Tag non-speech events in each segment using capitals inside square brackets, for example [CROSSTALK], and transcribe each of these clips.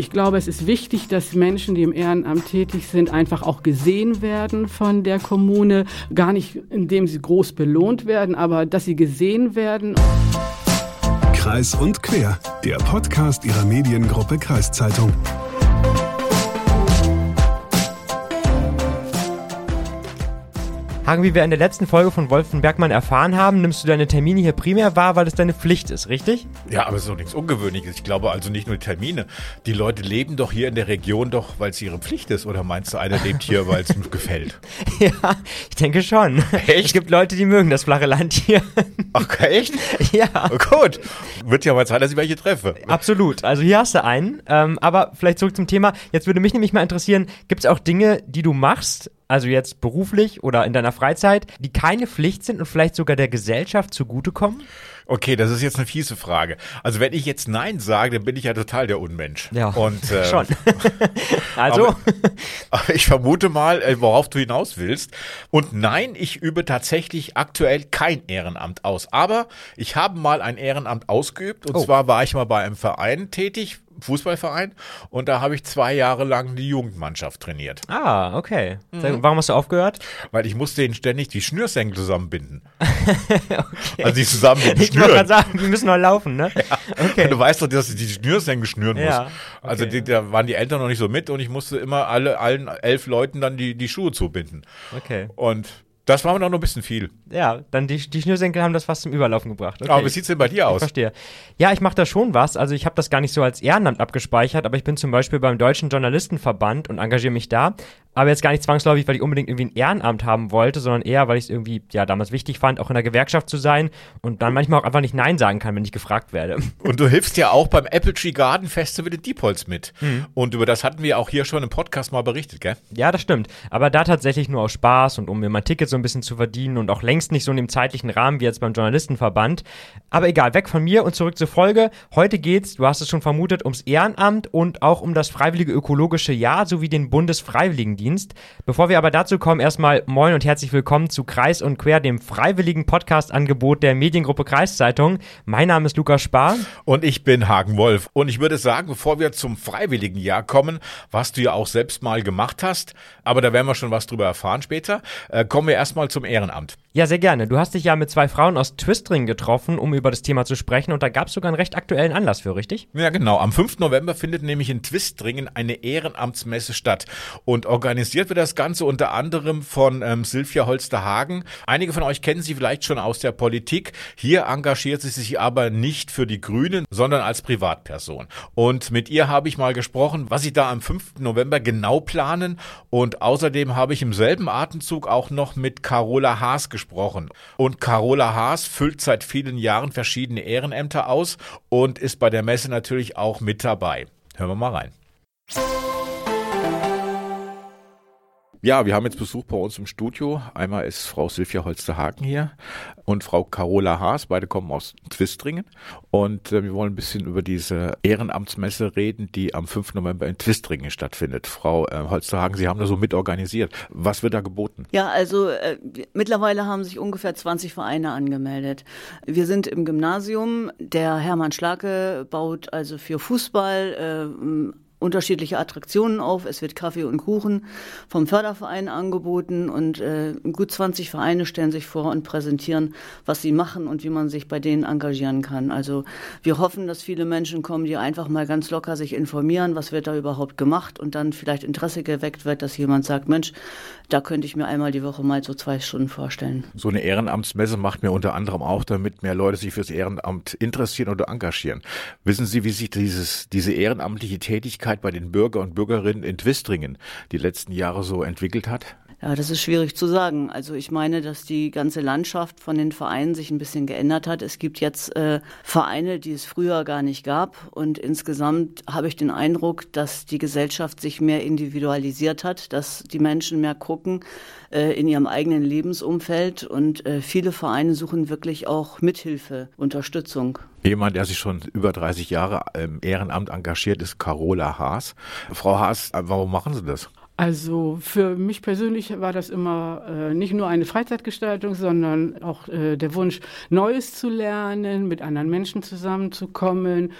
Ich glaube, es ist wichtig, dass Menschen, die im Ehrenamt tätig sind, einfach auch gesehen werden von der Kommune. Gar nicht, indem sie groß belohnt werden, aber dass sie gesehen werden. Kreis und Quer, der Podcast ihrer Mediengruppe Kreiszeitung. Hagen, wie wir in der letzten Folge von Wolfen Bergmann erfahren haben, nimmst du deine Termine hier primär wahr, weil es deine Pflicht ist, richtig? Ja, aber es ist doch nichts Ungewöhnliches. Ich glaube also nicht nur die Termine. Die Leute leben doch hier in der Region doch, weil es ihre Pflicht ist. Oder meinst du, einer lebt hier, weil es ihm [LAUGHS] gefällt? Ja, ich denke schon. Echt? Es gibt Leute, die mögen das flache Land hier. Ach, echt? [LAUGHS] ja. Oh, gut. Wird ja mal Zeit, dass ich welche treffe. Absolut. Also hier hast du einen. Ähm, aber vielleicht zurück zum Thema. Jetzt würde mich nämlich mal interessieren, gibt es auch Dinge, die du machst, also jetzt beruflich oder in deiner Freizeit, die keine Pflicht sind und vielleicht sogar der Gesellschaft zugutekommen? Okay, das ist jetzt eine fiese Frage. Also wenn ich jetzt Nein sage, dann bin ich ja total der Unmensch. Ja, Und, äh, schon. [LAUGHS] also, Aber, [LAUGHS] aber ich vermute mal, äh, worauf du hinaus willst. Und nein, ich übe tatsächlich aktuell kein Ehrenamt aus. Aber ich habe mal ein Ehrenamt ausgeübt. Und Oh. zwar war ich mal bei einem Verein tätig, Fußballverein. Und da habe ich zwei Jahre lang die Jugendmannschaft trainiert. ah, okay. Mhm. Warum hast du aufgehört? Weil ich musste ihnen ständig die Schnürsenkel zusammenbinden. [LAUGHS] Also die zusammenbinden, Ich wollte gerade sagen, die müssen noch laufen, ne? [LAUGHS] Okay. Du weißt doch, dass ich die Schnürsenkel schnüren muss. Ja, Also okay. die, da waren die Eltern noch nicht so mit und ich musste immer alle, allen elf Leuten dann die, die Schuhe zubinden. Okay. Und das war mir noch ein bisschen viel. Ja, dann die, die Schnürsenkel haben das fast zum Überlaufen gebracht. Okay. Aber wie sieht's denn bei dir Ich aus? verstehe. Ja, ich mache da schon was. Also ich habe das gar nicht so als Ehrenamt abgespeichert, aber ich bin zum Beispiel beim Deutschen Journalistenverband und engagiere mich da. Aber jetzt gar nicht zwangsläufig, weil ich unbedingt irgendwie ein Ehrenamt haben wollte, sondern eher, weil ich es irgendwie ja damals wichtig fand, auch in der Gewerkschaft zu sein und dann manchmal auch einfach nicht Nein sagen kann, wenn ich gefragt werde. [LAUGHS] Und du hilfst ja auch beim Apple Tree Garden Festival in Diepholz mit. Mhm. Und über das hatten wir auch hier schon im Podcast mal berichtet, gell? Ja, das stimmt. Aber da tatsächlich nur aus Spaß und um mir mein Ticket so ein bisschen zu verdienen und auch längst nicht so in dem zeitlichen Rahmen wie jetzt beim Journalistenverband. Aber egal, weg von mir und zurück zur Folge. Heute geht's, du hast es schon vermutet, ums Ehrenamt und auch um das Freiwillige Ökologische Jahr sowie den Bundesfreiwilligendienst. Bevor wir aber dazu kommen, erstmal moin und herzlich willkommen zu Kreis und Quer, dem freiwilligen Podcast-Angebot der Mediengruppe Kreiszeitung. Mein Name ist Lukas Spar. Und ich bin Hagen Wolf. Und ich würde sagen, bevor wir zum Freiwilligenjahr kommen, was du ja auch selbst mal gemacht hast, aber da werden wir schon was drüber erfahren später, äh, kommen wir erstmal zum Ehrenamt. Ja, sehr gerne. Du hast dich ja mit zwei Frauen aus Twistring getroffen, um über das Thema zu sprechen und da gab es sogar einen recht aktuellen Anlass für, richtig? Ja, genau. Am 5. November findet nämlich in Twistringen eine Ehrenamtsmesse statt. Und organisiert wird das Ganze unter anderem von ähm, Silvia Holsterhagen. Einige von euch kennen sie vielleicht schon aus der Politik. Hier engagiert sie sich aber nicht für die Grünen, sondern als Privatperson. Und mit ihr habe ich mal gesprochen, was sie da am 5. November genau planen. Und außerdem habe ich im selben Atemzug auch noch mit Carola Haas gesprochen. Und Carola Haas füllt seit vielen Jahren verschiedene Ehrenämter aus und ist bei der Messe natürlich auch mit dabei. Hören wir mal rein. Ja, wir haben jetzt Besuch bei uns im Studio. Einmal ist Frau Silvia Holsterhagen hier und Frau Carola Haas. Beide kommen aus Twistringen. Und äh, wir wollen ein bisschen über diese Ehrenamtsmesse reden, die am 5. November in Twistringen stattfindet. Frau äh, Holsterhagen, Sie haben da so mitorganisiert. Was wird da geboten? Ja, also äh, mittlerweile haben sich ungefähr 20 Vereine angemeldet. Wir sind im Gymnasium. Der Hermann Schlake baut also für Fußball äh, unterschiedliche Attraktionen auf. Es wird Kaffee und Kuchen vom Förderverein angeboten und äh, gut 20 Vereine stellen sich vor und präsentieren, was sie machen und wie man sich bei denen engagieren kann. Also wir hoffen, dass viele Menschen kommen, die einfach mal ganz locker sich informieren, was wird da überhaupt gemacht und dann vielleicht Interesse geweckt wird, dass jemand sagt, Mensch, da könnte ich mir einmal die Woche mal so zwei Stunden vorstellen. So eine Ehrenamtsmesse macht mir unter anderem auch, damit mehr Leute sich fürs Ehrenamt interessieren oder engagieren. Wissen Sie, wie sich dieses, diese ehrenamtliche Tätigkeit bei den Bürger und Bürgerinnen in Twistringen die letzten Jahre so entwickelt hat? Ja, das ist schwierig zu sagen. Also ich meine, dass die ganze Landschaft von den Vereinen sich ein bisschen geändert hat. Es gibt jetzt äh, Vereine, die es früher gar nicht gab. Und insgesamt habe ich den Eindruck, dass die Gesellschaft sich mehr individualisiert hat, dass die Menschen mehr gucken äh, in ihrem eigenen Lebensumfeld. Und äh, viele Vereine suchen wirklich auch Mithilfe, Unterstützung. Jemand, der sich schon über 30 Jahre im Ehrenamt engagiert, ist Carola Haas. Frau Haas, warum machen Sie das? Also für mich persönlich war das immer äh, nicht nur eine Freizeitgestaltung, sondern auch äh, der Wunsch, Neues zu lernen, mit anderen Menschen zusammenzukommen,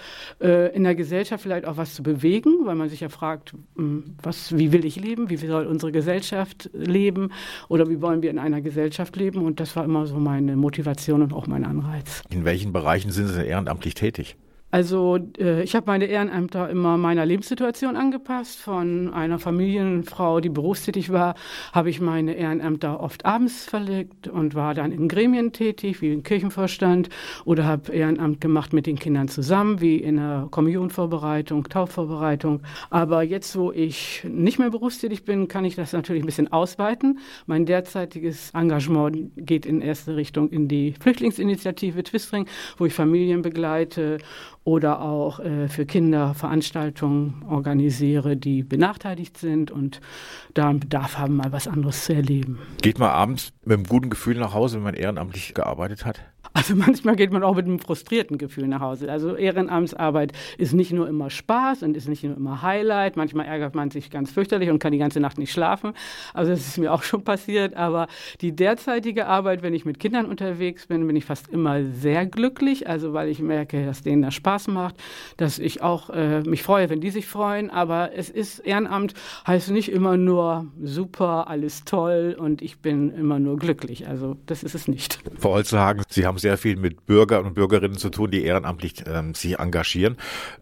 äh, in der Gesellschaft vielleicht auch was zu bewegen, weil man sich ja fragt, hm, was, wie will ich leben, wie soll unsere Gesellschaft leben oder wie wollen wir in einer Gesellschaft leben. Und das war immer so meine Motivation und auch mein Anreiz. In welchen Bereichen sind Sie ehrenamtlich tätig? Also äh, ich habe meine Ehrenämter immer meiner Lebenssituation angepasst. Von einer Familienfrau, die berufstätig war, habe ich meine Ehrenämter oft abends verlegt und war dann in Gremien tätig, wie im Kirchenvorstand oder habe Ehrenamt gemacht mit den Kindern zusammen, wie in der Kommunionvorbereitung, Taufvorbereitung. Aber jetzt, wo ich nicht mehr berufstätig bin, kann ich das natürlich ein bisschen ausweiten. Mein derzeitiges Engagement geht in erste Richtung in die Flüchtlingsinitiative Twistring, wo ich Familien begleite oder auch äh, für Kinder Veranstaltungen organisiere, die benachteiligt sind und da einen Bedarf haben, mal was anderes zu erleben. Geht man abends mit einem guten Gefühl nach Hause, wenn man ehrenamtlich gearbeitet hat? Also [LAUGHS] manchmal geht man auch mit einem frustrierten Gefühl nach Hause. Also Ehrenamtsarbeit ist nicht nur immer Spaß und ist nicht nur immer Highlight. Manchmal ärgert man sich ganz fürchterlich und kann die ganze Nacht nicht schlafen. Also das ist mir auch schon passiert. Aber die derzeitige Arbeit, wenn ich mit Kindern unterwegs bin, bin ich fast immer sehr glücklich. Also weil ich merke, dass denen das Spaß macht, dass ich auch äh, mich freue, wenn die sich freuen. Aber es ist Ehrenamt heißt nicht immer nur super, alles toll und ich bin immer nur glücklich. Also das ist es nicht. Frau Holzhagen, Sie haben sehr viel mit Bürgern und Bürgerinnen zu tun, die ehrenamtlich ähm, sich engagieren.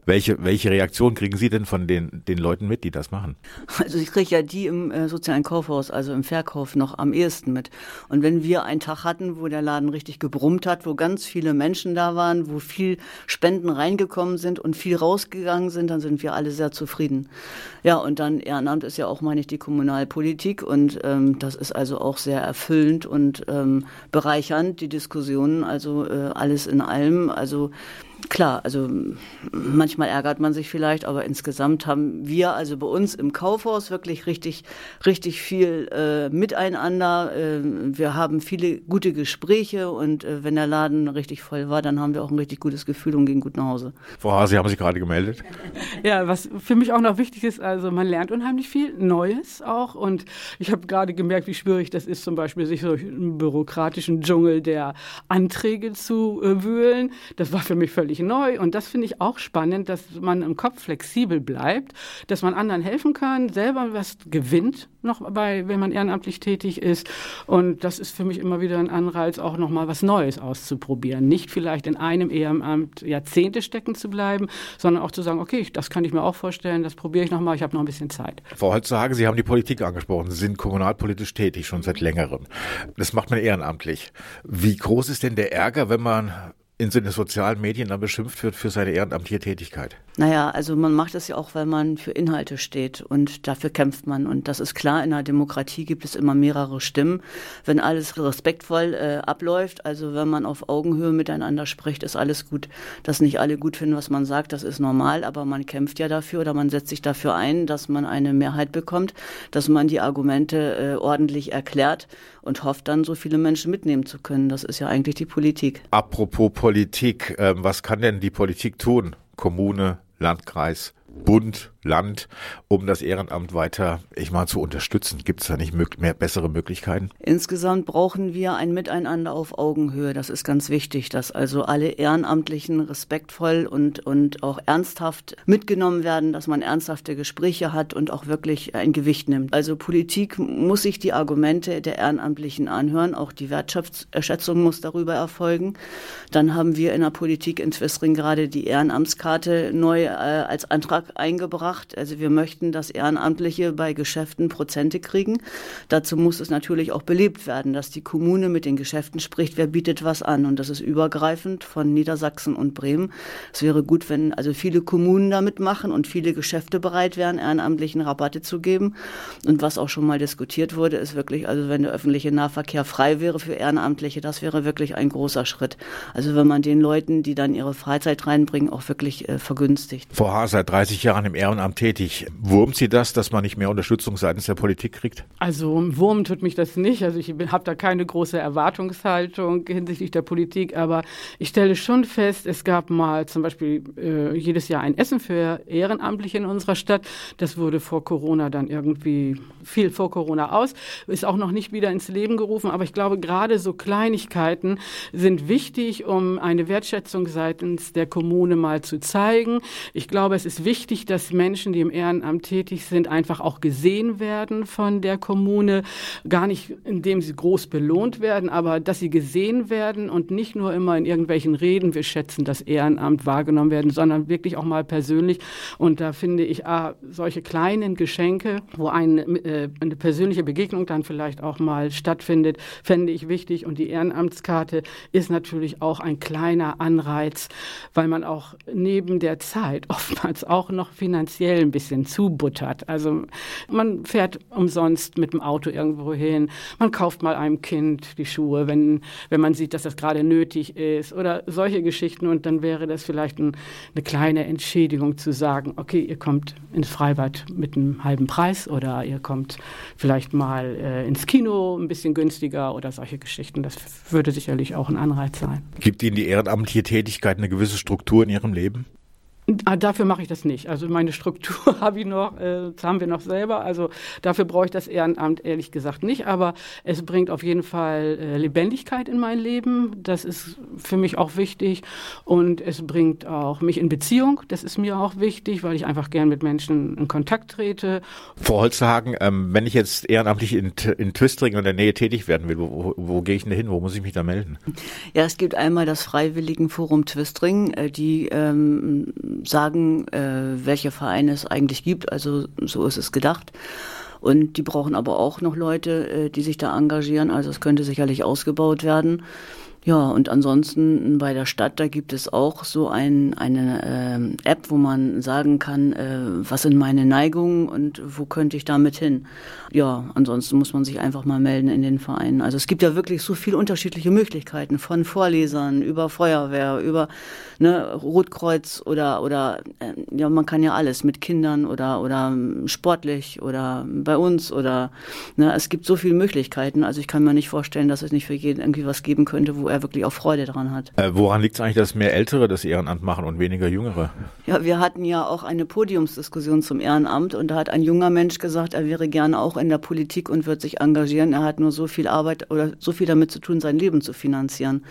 Welche, welche Reaktion kriegen Sie denn von den, den Leuten mit, die das machen? Also ich kriege ja die im äh, sozialen Kaufhaus, also im Verkauf noch am ehesten mit. Und wenn wir einen Tag hatten, wo der Laden richtig gebrummt hat, wo ganz viele Menschen da waren, wo viel Spenden reingekommen sind und viel rausgegangen sind, dann sind wir alle sehr zufrieden. Ja, und dann Ehrenamt ist ja auch, meine ich, die Kommunalpolitik und ähm, das ist also auch sehr erfüllend und ähm, bereichernd, die Diskussionen also äh, alles in allem. Also Klar, also manchmal ärgert man sich vielleicht, aber insgesamt haben wir also bei uns im Kaufhaus wirklich richtig, richtig viel äh, miteinander. Äh, wir haben viele gute Gespräche und äh, wenn der Laden richtig voll war, dann haben wir auch ein richtig gutes Gefühl und gehen gut nach Hause. Frau Hase, Sie haben sich gerade gemeldet. Ja, was für mich auch noch wichtig ist, also man lernt unheimlich viel Neues auch und ich habe gerade gemerkt, wie schwierig das ist, zum Beispiel sich durch einen bürokratischen Dschungel der Anträge zu äh, wühlen. Das war für mich völlig völlig neu und das finde ich auch spannend, dass man im Kopf flexibel bleibt, dass man anderen helfen kann, selber was gewinnt noch bei, wenn man ehrenamtlich tätig ist und das ist für mich immer wieder ein Anreiz, auch noch mal was Neues auszuprobieren, nicht vielleicht in einem Ehrenamt Jahrzehnte stecken zu bleiben, sondern auch zu sagen, okay, das kann ich mir auch vorstellen, das probiere ich noch mal, ich habe noch ein bisschen Zeit. Frau Holzhage, Sie haben die Politik angesprochen, Sie sind kommunalpolitisch tätig schon seit längerem. Das macht man ehrenamtlich. Wie groß ist denn der Ärger, wenn man in so den sozialen Medien dann beschimpft wird für seine ehrenamtliche Tätigkeit? Naja, also man macht es ja auch, weil man für Inhalte steht und dafür kämpft man. Und das ist klar, in einer Demokratie gibt es immer mehrere Stimmen. Wenn alles respektvoll äh, abläuft, also wenn man auf Augenhöhe miteinander spricht, ist alles gut. Dass nicht alle gut finden, was man sagt, das ist normal, aber man kämpft ja dafür oder man setzt sich dafür ein, dass man eine Mehrheit bekommt, dass man die Argumente äh, ordentlich erklärt und hofft dann, so viele Menschen mitnehmen zu können. Das ist ja eigentlich die Politik. Apropos Politik, äh, was kann denn die Politik tun? Kommune, Landkreis, Bund, Land, um das Ehrenamt weiter, ich mal, zu unterstützen? Gibt es da nicht mehr bessere Möglichkeiten? Insgesamt brauchen wir ein Miteinander auf Augenhöhe. Das ist ganz wichtig, dass also alle Ehrenamtlichen respektvoll und, und auch ernsthaft mitgenommen werden, dass man ernsthafte Gespräche hat und auch wirklich ein Gewicht nimmt. Also Politik muss sich die Argumente der Ehrenamtlichen anhören, auch die Wertschätzung muss darüber erfolgen. Dann haben wir in der Politik in Zwistring gerade die Ehrenamtskarte neu äh, als Antrag eingebracht. Also wir möchten, dass Ehrenamtliche bei Geschäften Prozente kriegen. Dazu muss es natürlich auch belebt werden, dass die Kommune mit den Geschäften spricht, wer bietet was an. Und das ist übergreifend von Niedersachsen und Bremen. Es wäre gut, wenn also viele Kommunen damit machen und viele Geschäfte bereit wären, Ehrenamtlichen Rabatte zu geben. Und was auch schon mal diskutiert wurde, ist wirklich, also wenn der öffentliche Nahverkehr frei wäre für Ehrenamtliche, das wäre wirklich ein großer Schritt. Also wenn man den Leuten, die dann ihre Freizeit reinbringen, auch wirklich äh, vergünstigt. Vor Haar seit 30 Jahren im Ehrenamt Ehrenamt tätig. Wurmt Sie das, dass man nicht mehr Unterstützung seitens der Politik kriegt? Also Wurm tut mich das nicht. Also ich habe da keine große Erwartungshaltung hinsichtlich der Politik, aber ich stelle schon fest, es gab mal zum Beispiel äh, jedes Jahr ein Essen für Ehrenamtliche in unserer Stadt. Das wurde vor Corona dann irgendwie viel vor Corona aus, ist auch noch nicht wieder ins Leben gerufen, aber ich glaube, gerade so Kleinigkeiten sind wichtig, um eine Wertschätzung seitens der Kommune mal zu zeigen. Ich glaube, es ist wichtig, dass Menschen, die im Ehrenamt tätig sind, einfach auch gesehen werden von der Kommune. Gar nicht, indem sie groß belohnt werden, aber dass sie gesehen werden und nicht nur immer in irgendwelchen Reden, wir schätzen das Ehrenamt, wahrgenommen werden, sondern wirklich auch mal persönlich. Und da finde ich, ah, solche kleinen Geschenke, wo ein, äh, eine persönliche Begegnung dann vielleicht auch mal stattfindet, fände ich wichtig. Und die Ehrenamtskarte ist natürlich auch ein kleiner Anreiz, weil man auch neben der Zeit [LAUGHS] oftmals auch noch finanziell ein bisschen zubuttert. Also man fährt umsonst mit dem Auto irgendwo hin, man kauft mal einem Kind die Schuhe, wenn, wenn man sieht, dass das gerade nötig ist oder solche Geschichten. Und dann wäre das vielleicht ein, eine kleine Entschädigung zu sagen, okay, ihr kommt ins Freibad mit einem halben Preis oder ihr kommt vielleicht mal äh, ins Kino ein bisschen günstiger oder solche Geschichten. Das würde sicherlich auch ein Anreiz sein. Gibt Ihnen die ehrenamtliche Tätigkeit eine gewisse Struktur in Ihrem Leben? Ah, dafür mache ich das nicht. Also meine Struktur [LAUGHS] habe ich noch, äh, das haben wir noch selber. Also dafür brauche ich das Ehrenamt ehrlich gesagt nicht. Aber es bringt auf jeden Fall äh, Lebendigkeit in mein Leben. Das ist für mich auch wichtig. Und es bringt auch mich in Beziehung. Das ist mir auch wichtig, weil ich einfach gern mit Menschen in Kontakt trete. Frau Holzhagen, ähm, wenn ich jetzt ehrenamtlich in, in Twistring in der Nähe tätig werden will, wo, wo, wo gehe ich denn hin? Wo muss ich mich da melden? Ja, es gibt einmal das Freiwilligenforum Twistring, äh, die ähm, sagen, äh, welche Vereine es eigentlich gibt. Also so ist es gedacht. Und die brauchen aber auch noch Leute, äh, die sich da engagieren. Also es könnte sicherlich ausgebaut werden. Ja, und ansonsten bei der Stadt, da gibt es auch so ein, eine äh, App, wo man sagen kann, äh, was sind meine Neigungen und wo könnte ich damit hin. Ja, ansonsten muss man sich einfach mal melden in den Vereinen. Also es gibt ja wirklich so viele unterschiedliche Möglichkeiten, von Vorlesern über Feuerwehr, über ne, Rotkreuz oder, oder äh, ja, man kann ja alles mit Kindern oder, oder sportlich oder bei uns oder ne, es gibt so viele Möglichkeiten. Also ich kann mir nicht vorstellen, dass es nicht für jeden irgendwie was geben könnte, wo er er wirklich auch Freude dran hat. Äh, woran liegt es eigentlich, dass mehr Ältere das Ehrenamt machen und weniger Jüngere? Ja, wir hatten ja auch eine Podiumsdiskussion zum Ehrenamt und da hat ein junger Mensch gesagt, er wäre gerne auch in der Politik und wird sich engagieren. Er hat nur so viel Arbeit oder so viel damit zu tun, sein Leben zu finanzieren.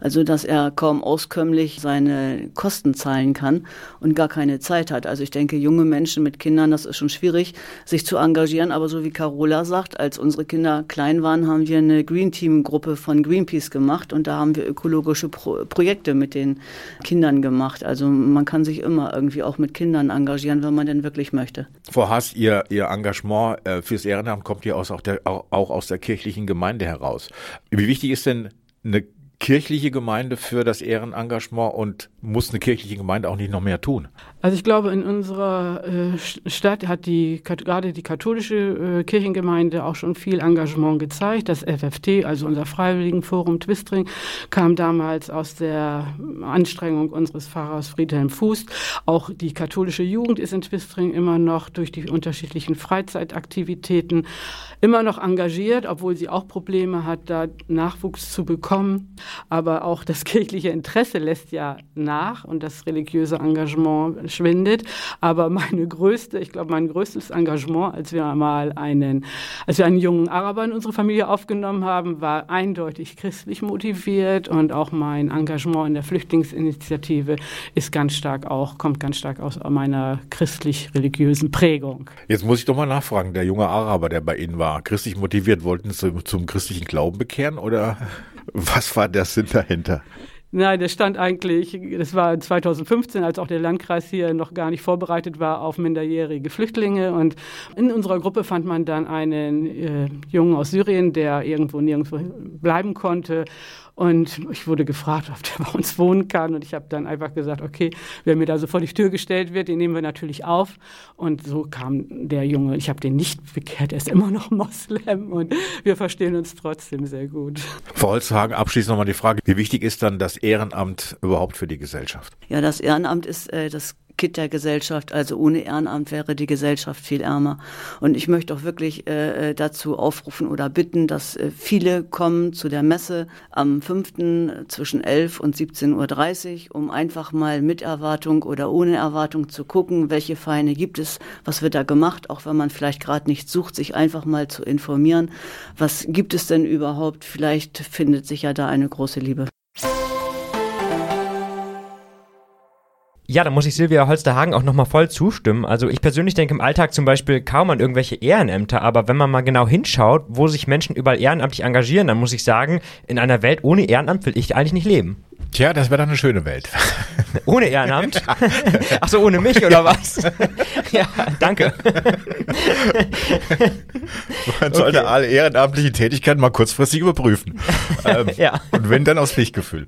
Also, dass er kaum auskömmlich seine Kosten zahlen kann und gar keine Zeit hat. Also ich denke, junge Menschen mit Kindern, das ist schon schwierig, sich zu engagieren. Aber so wie Carola sagt, als unsere Kinder klein waren, haben wir eine Green Team Gruppe von Greenpeace gemacht und da haben wir ökologische Pro Projekte mit den Kindern gemacht. Also man kann sich immer irgendwie auch mit Kindern engagieren, wenn man denn wirklich möchte. Frau Haas, Ihr, Ihr Engagement äh, fürs Ehrenamt kommt ja aus, auch, der, auch aus der kirchlichen Gemeinde heraus. Wie wichtig ist denn eine kirchliche Gemeinde für das Ehrenengagement und muss eine kirchliche Gemeinde auch nicht noch mehr tun? Also ich glaube, in unserer äh, Stadt hat die gerade die katholische äh, Kirchengemeinde auch schon viel Engagement gezeigt. Das FFT, also unser Freiwilligenforum Twistring, kam damals aus der Anstrengung unseres Pfarrers Friedhelm Fuß. Auch die katholische Jugend ist in Twistring immer noch durch die unterschiedlichen Freizeitaktivitäten immer noch engagiert, obwohl sie auch Probleme hat, da Nachwuchs zu bekommen. Aber auch das [LAUGHS] kirchliche Interesse lässt ja nach und das religiöse Engagement schwindet. Aber meine größte, ich glaube, mein größtes Engagement, als wir mal einen, als wir einen jungen Araber in unsere Familie aufgenommen haben, war eindeutig christlich motiviert und auch mein Engagement in der Flüchtlingsinitiative ist ganz stark auch, kommt ganz stark aus meiner christlich-religiösen Prägung. Jetzt muss ich doch mal nachfragen, der junge Araber, der bei Ihnen war, christlich motiviert, wollten Sie zum christlichen Glauben bekehren oder was war der Sinn dahinter? Nein, das stand eigentlich, das war 2015, als auch der Landkreis hier noch gar nicht vorbereitet war auf minderjährige Flüchtlinge. Und in unserer Gruppe fand man dann einen äh, Jungen aus Syrien, der irgendwo nirgendwo bleiben konnte. Und ich wurde gefragt, ob der [LAUGHS] bei uns wohnen kann. Und ich habe dann einfach gesagt, okay, wer mir da so vor die Tür gestellt wird, den nehmen wir natürlich auf. Und so kam der Junge. Ich habe den nicht bekehrt, er ist immer noch [LAUGHS] Moslem und wir verstehen uns trotzdem sehr gut. Frau Holzhagen, abschließend nochmal die Frage, wie wichtig ist dann das Ehrenamt überhaupt für die Gesellschaft? Ja, das Ehrenamt ist äh, das Der Gesellschaft. Also ohne Ehrenamt wäre die Gesellschaft viel ärmer. Und ich möchte auch wirklich äh, äh dazu aufrufen oder bitten, dass äh, viele kommen zu der Messe am 5. zwischen 11 und 17.30 Uhr, um einfach mal mit Erwartung oder ohne Erwartung zu gucken, welche Vereine gibt es, was wird da gemacht, auch wenn man vielleicht gerade nicht sucht, sich einfach mal zu informieren, was gibt es denn überhaupt, vielleicht findet sich ja da eine große Liebe. Ja, da muss ich Silvia Holsterhagen auch nochmal voll zustimmen. Also ich persönlich denke im Alltag zum Beispiel kaum an irgendwelche Ehrenämter, aber wenn man mal genau hinschaut, wo sich Menschen überall ehrenamtlich engagieren, dann muss ich sagen, in einer Welt ohne Ehrenamt will ich eigentlich nicht leben. Tja, das wäre doch eine schöne Welt. [LAUGHS] Ohne Ehrenamt? Ach so, ohne mich oder ja. was? [LAUGHS] ja, danke. Man sollte okay. alle ehrenamtliche Tätigkeiten mal kurzfristig überprüfen. [LAUGHS] Ähm, ja. Und wenn, dann aus Pflichtgefühl.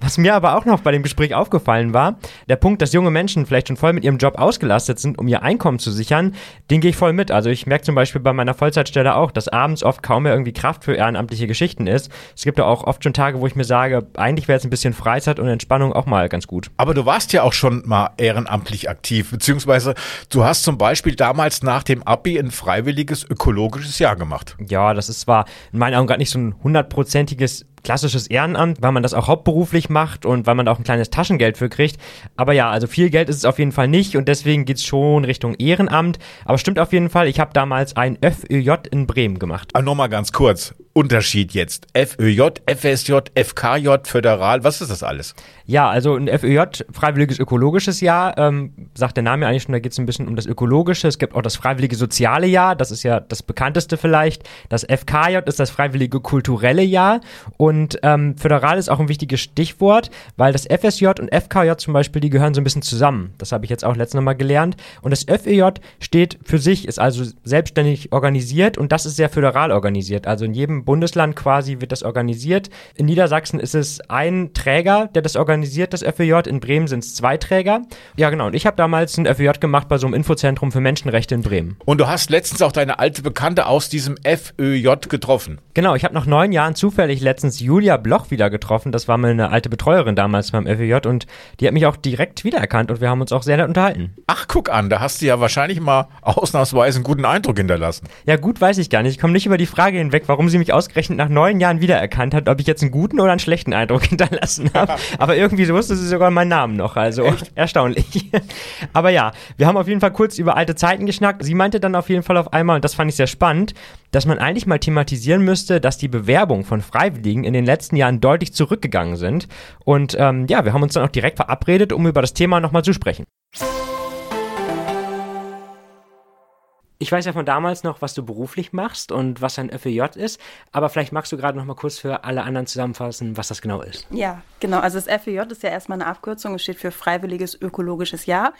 Was mir aber auch noch bei dem Gespräch aufgefallen war, der Punkt, dass junge Menschen vielleicht schon voll mit ihrem Job ausgelastet sind, um ihr Einkommen zu sichern, den gehe ich voll mit. Also ich merke zum Beispiel bei meiner Vollzeitstelle auch, dass abends oft kaum mehr irgendwie Kraft für ehrenamtliche Geschichten ist. Es gibt ja auch oft schon Tage, wo ich mir sage, eigentlich wäre es ein bisschen bisschen Freizeit und Entspannung auch mal ganz gut. Aber du warst ja auch schon mal ehrenamtlich aktiv, beziehungsweise du hast zum Beispiel damals nach dem Abi ein freiwilliges ökologisches Jahr gemacht. Ja, das ist zwar in meinen Augen gar nicht so ein hundertprozentiges klassisches Ehrenamt, weil man das auch hauptberuflich macht und weil man da auch ein kleines Taschengeld für kriegt. Aber ja, also viel Geld ist es auf jeden Fall nicht und deswegen geht es schon Richtung Ehrenamt. Aber stimmt auf jeden Fall, ich habe damals ein FÖJ in Bremen gemacht. Aber nochmal ganz kurz, Unterschied jetzt. FÖJ, FSJ, FKJ, Föderal, was ist das alles? Ja, also ein FÖJ, Freiwilliges Ökologisches Jahr, ähm, sagt der Name eigentlich schon, da geht es ein bisschen um das Ökologische. Es gibt auch das Freiwillige Soziale Jahr, das ist ja das bekannteste vielleicht. Das FKJ ist das Freiwillige Kulturelle Jahr und und ähm, föderal ist auch ein wichtiges Stichwort, weil das FSJ und FKJ zum Beispiel, die gehören so ein bisschen zusammen. Das habe ich jetzt auch letztes Mal gelernt. Und das FEJ steht für sich, ist also selbstständig organisiert und das ist sehr föderal organisiert. Also in jedem Bundesland quasi wird das organisiert. In Niedersachsen ist es ein Träger, der das organisiert, das FEJ. In Bremen sind es zwei Träger. Ja, genau. Und ich habe damals ein FEJ gemacht bei so einem Infozentrum für Menschenrechte in Bremen. Und du hast letztens auch deine alte Bekannte aus diesem FÖJ getroffen. Genau, ich habe nach neun Jahren zufällig letztens Julia Bloch wieder getroffen. Das war meine alte Betreuerin damals beim FEJ und die hat mich auch direkt wiedererkannt und wir haben uns auch sehr nett unterhalten. Ach, guck an, da hast du ja wahrscheinlich mal ausnahmsweise einen guten Eindruck hinterlassen. Ja, gut weiß ich gar nicht. Ich komme nicht über die Frage hinweg, warum sie mich ausgerechnet nach neun Jahren wiedererkannt hat, ob ich jetzt einen guten oder einen schlechten Eindruck [LAUGHS] hinterlassen habe. Aber irgendwie wusste sie sogar meinen Namen noch. Also Echt? erstaunlich. [LAUGHS] Aber ja, wir haben auf jeden Fall kurz über alte Zeiten geschnackt. Sie meinte dann auf jeden Fall auf einmal, und das fand ich sehr spannend, dass man eigentlich mal thematisieren müsste, dass die Bewerbung von Freiwilligen in den letzten Jahren deutlich zurückgegangen sind. Und ähm, ja, wir haben uns dann auch direkt verabredet, um über das Thema nochmal zu sprechen. Ich weiß ja von damals noch, was du beruflich machst und was ein FEJ ist, aber vielleicht magst du gerade noch mal kurz für alle anderen zusammenfassen, was das genau ist. Ja, genau. Also das FEJ ist ja erstmal eine Abkürzung. Es steht für Freiwilliges Ökologisches Jahr.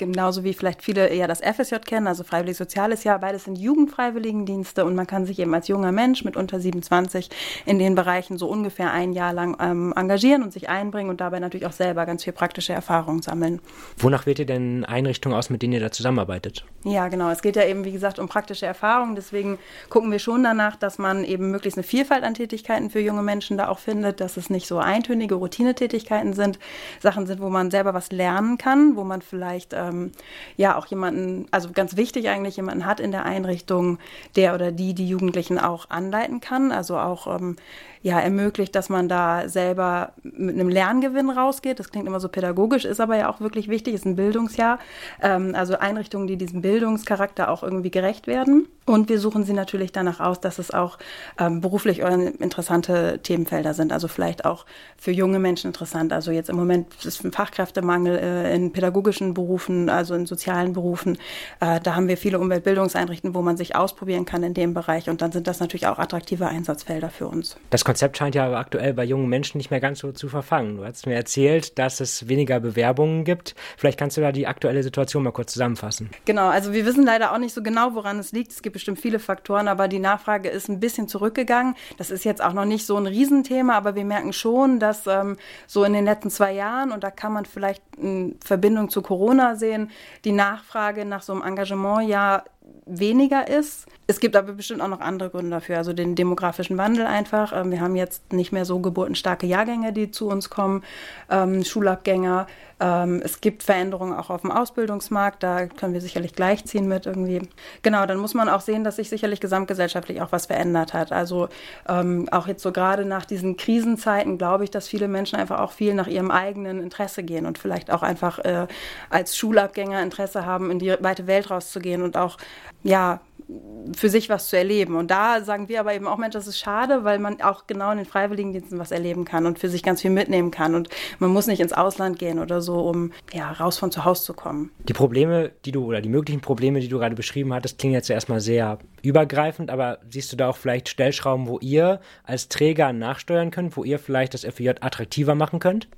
Genauso wie vielleicht viele eher das FSJ kennen, also Freiwilliges Soziales Jahr. Beides sind Jugendfreiwilligendienste und man kann sich eben als junger Mensch mit unter 27 in den Bereichen so ungefähr ein Jahr lang ähm, engagieren und sich einbringen und dabei natürlich auch selber ganz viel praktische Erfahrungen sammeln. Wonach wählt ihr denn Einrichtungen aus, mit denen ihr da zusammenarbeitet? Ja, genau. Es geht ja eben eben, wie gesagt, um praktische Erfahrungen. Deswegen gucken wir schon danach, dass man eben möglichst eine Vielfalt an Tätigkeiten für junge Menschen da auch findet, dass es nicht so eintönige Routinetätigkeiten sind, Sachen sind, wo man selber was lernen kann, wo man vielleicht ähm, ja auch jemanden, also ganz wichtig eigentlich, jemanden hat in der Einrichtung, der oder die die Jugendlichen auch anleiten kann, also auch ähm, ja, ermöglicht, dass man da selber mit einem Lerngewinn rausgeht. Das klingt immer so pädagogisch, ist aber ja auch wirklich wichtig, ist ein Bildungsjahr. Ähm, also Einrichtungen, die diesem Bildungscharakter auch irgendwie gerecht werden. Und wir suchen sie natürlich danach aus, dass es auch ähm, beruflich interessante Themenfelder sind. Also vielleicht auch für junge Menschen interessant. Also jetzt im Moment ist ein Fachkräftemangel äh, in pädagogischen Berufen, also in sozialen Berufen. Äh, da haben wir viele Umweltbildungseinrichtungen, wo man sich ausprobieren kann in dem Bereich. Und dann sind das natürlich auch attraktive Einsatzfelder für uns. Das Konzept scheint ja aktuell bei jungen Menschen nicht mehr ganz so zu verfangen. Du hast mir erzählt, dass es weniger Bewerbungen gibt. Vielleicht kannst du da die aktuelle Situation mal kurz zusammenfassen. Genau, also wir wissen leider auch nicht so genau, woran es liegt. Es gibt bestimmt viele Faktoren, aber die Nachfrage ist ein bisschen zurückgegangen. Das ist jetzt auch noch nicht so ein Riesenthema, aber wir merken schon, dass ähm, so in den letzten zwei Jahren, und da kann man vielleicht in Verbindung zu Corona sehen, die Nachfrage nach so einem Engagement ja weniger ist. Es gibt aber bestimmt auch noch andere Gründe dafür, also den demografischen Wandel einfach. Ähm, wir haben jetzt nicht mehr so geburtenstarke Jahrgänge, die zu uns kommen, ähm, Schulabgänger. Ähm, es gibt Veränderungen auch auf dem Ausbildungsmarkt, da können wir sicherlich gleichziehen mit irgendwie. Genau, dann muss man auch sehen, dass sich sicherlich gesamtgesellschaftlich auch was verändert hat. Also ähm, auch jetzt so gerade nach diesen Krisenzeiten glaube ich, dass viele Menschen einfach auch viel nach ihrem eigenen Interesse gehen und vielleicht auch einfach äh, als Schulabgänger Interesse haben, in die weite Welt rauszugehen und auch ja, für sich was zu erleben. Und da sagen wir aber eben auch, Mensch, das ist schade, weil man auch genau in den Freiwilligendiensten was erleben kann und für sich ganz viel mitnehmen kann. Und man muss nicht ins Ausland gehen oder so, um ja, raus von zu Hause zu kommen. Die Probleme, die du oder die möglichen Probleme, die du gerade beschrieben hattest, klingen jetzt erstmal sehr übergreifend, aber siehst du da auch vielleicht Stellschrauben, wo ihr als Träger nachsteuern könnt, wo ihr vielleicht das FJ attraktiver machen könnt?